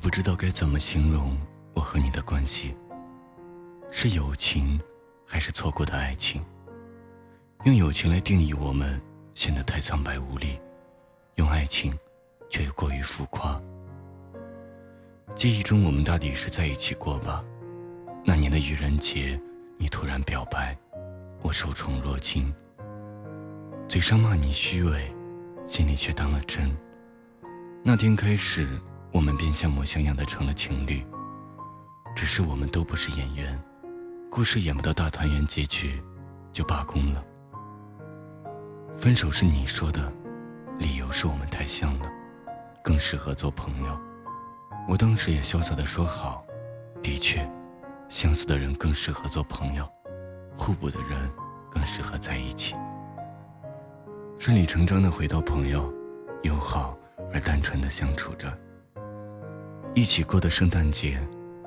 不知道该怎么形容我和你的关系，是友情，还是错过的爱情？用友情来定义我们，显得太苍白无力；用爱情，却又过于浮夸。记忆中，我们大抵是在一起过吧？那年的愚人节，你突然表白，我受宠若惊。嘴上骂你虚伪，心里却当了真。那天开始。我们便像模像样的成了情侣，只是我们都不是演员，故事演不到大团圆结局，就罢工了。分手是你说的，理由是我们太像了，更适合做朋友。我当时也潇洒的说好，的确，相似的人更适合做朋友，互补的人更适合在一起。顺理成章的回到朋友，友好而单纯的相处着。一起过的圣诞节，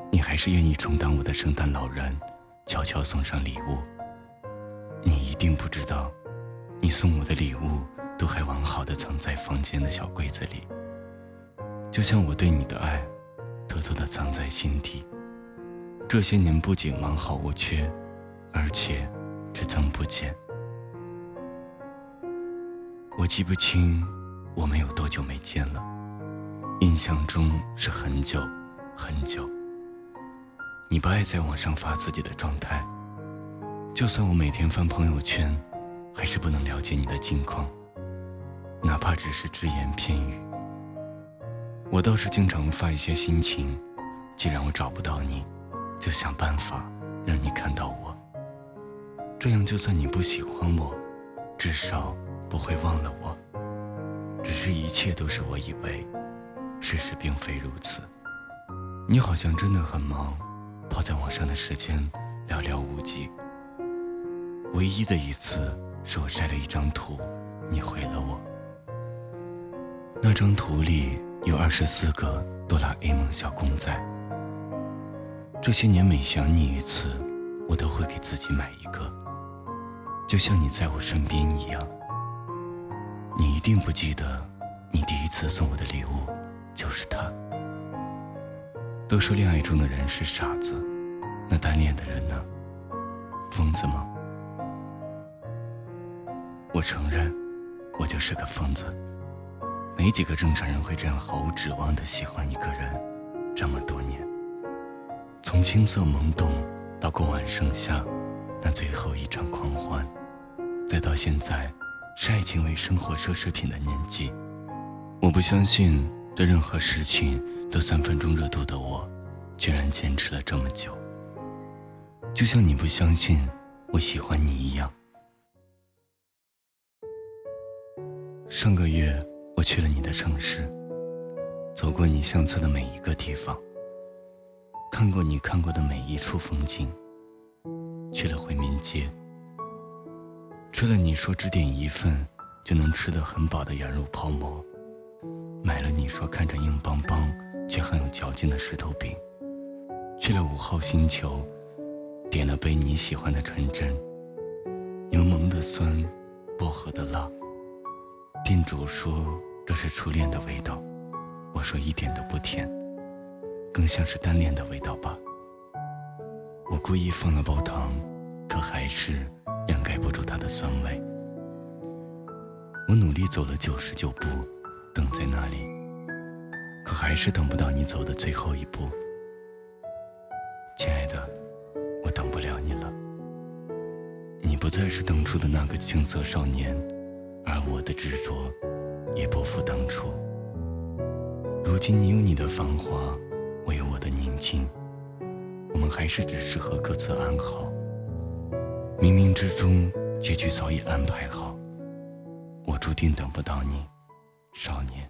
你还是愿意充当我的圣诞老人，悄悄送上礼物。你一定不知道，你送我的礼物都还完好的藏在房间的小柜子里，就像我对你的爱，偷偷的藏在心底。这些年不仅完好无缺，而且只增不减。我记不清我们有多久没见了。印象中是很久，很久。你不爱在网上发自己的状态，就算我每天翻朋友圈，还是不能了解你的近况，哪怕只是只言片语。我倒是经常发一些心情，既然我找不到你，就想办法让你看到我。这样，就算你不喜欢我，至少不会忘了我。只是一切都是我以为。事实并非如此，你好像真的很忙，泡在网上的时间寥寥无几。唯一的一次是我晒了一张图，你回了我。那张图里有二十四个哆啦 A 梦小公仔。这些年每想你一次，我都会给自己买一个，就像你在我身边一样。你一定不记得你第一次送我的礼物。就是他。都说恋爱中的人是傻子，那单恋的人呢？疯子吗？我承认，我就是个疯子。没几个正常人会这样毫无指望的喜欢一个人，这么多年。从青涩懵懂到共晚盛夏，那最后一场狂欢，再到现在，视爱情为生活奢侈品的年纪，我不相信。对任何事情都三分钟热度的我，居然坚持了这么久。就像你不相信我喜欢你一样。上个月我去了你的城市，走过你相册的每一个地方，看过你看过的每一处风景。去了回民街，吃了你说只点一份就能吃得很饱的羊肉泡馍。买了你说看着硬邦邦却很有嚼劲的石头饼，去了五号星球，点了杯你喜欢的纯真，柠檬的酸，薄荷的辣。店主说这是初恋的味道，我说一点都不甜，更像是单恋的味道吧。我故意放了包糖，可还是掩盖不住它的酸味。我努力走了九十九步。等在那里，可还是等不到你走的最后一步。亲爱的，我等不了你了。你不再是当初的那个青涩少年，而我的执着也不复当初。如今你有你的繁华，我有我的宁静，我们还是只适合各自安好。冥冥之中，结局早已安排好，我注定等不到你。少年。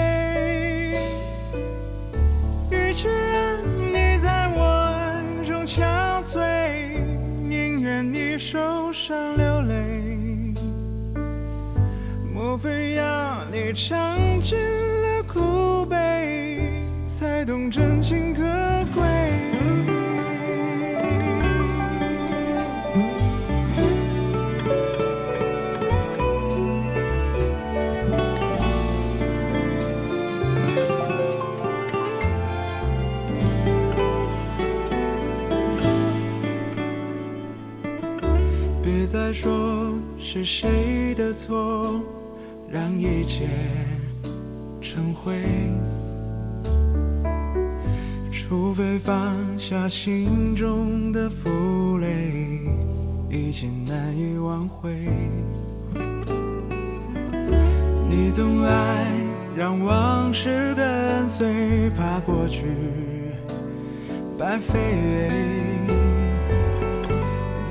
只愿你在我爱中憔悴，宁愿你受伤流泪。莫非要你尝尽了苦悲，才懂真情可别再说是谁的错，让一切成灰。除非放下心中的负累，已经难以挽回。你总爱让往事跟随，怕过去白费。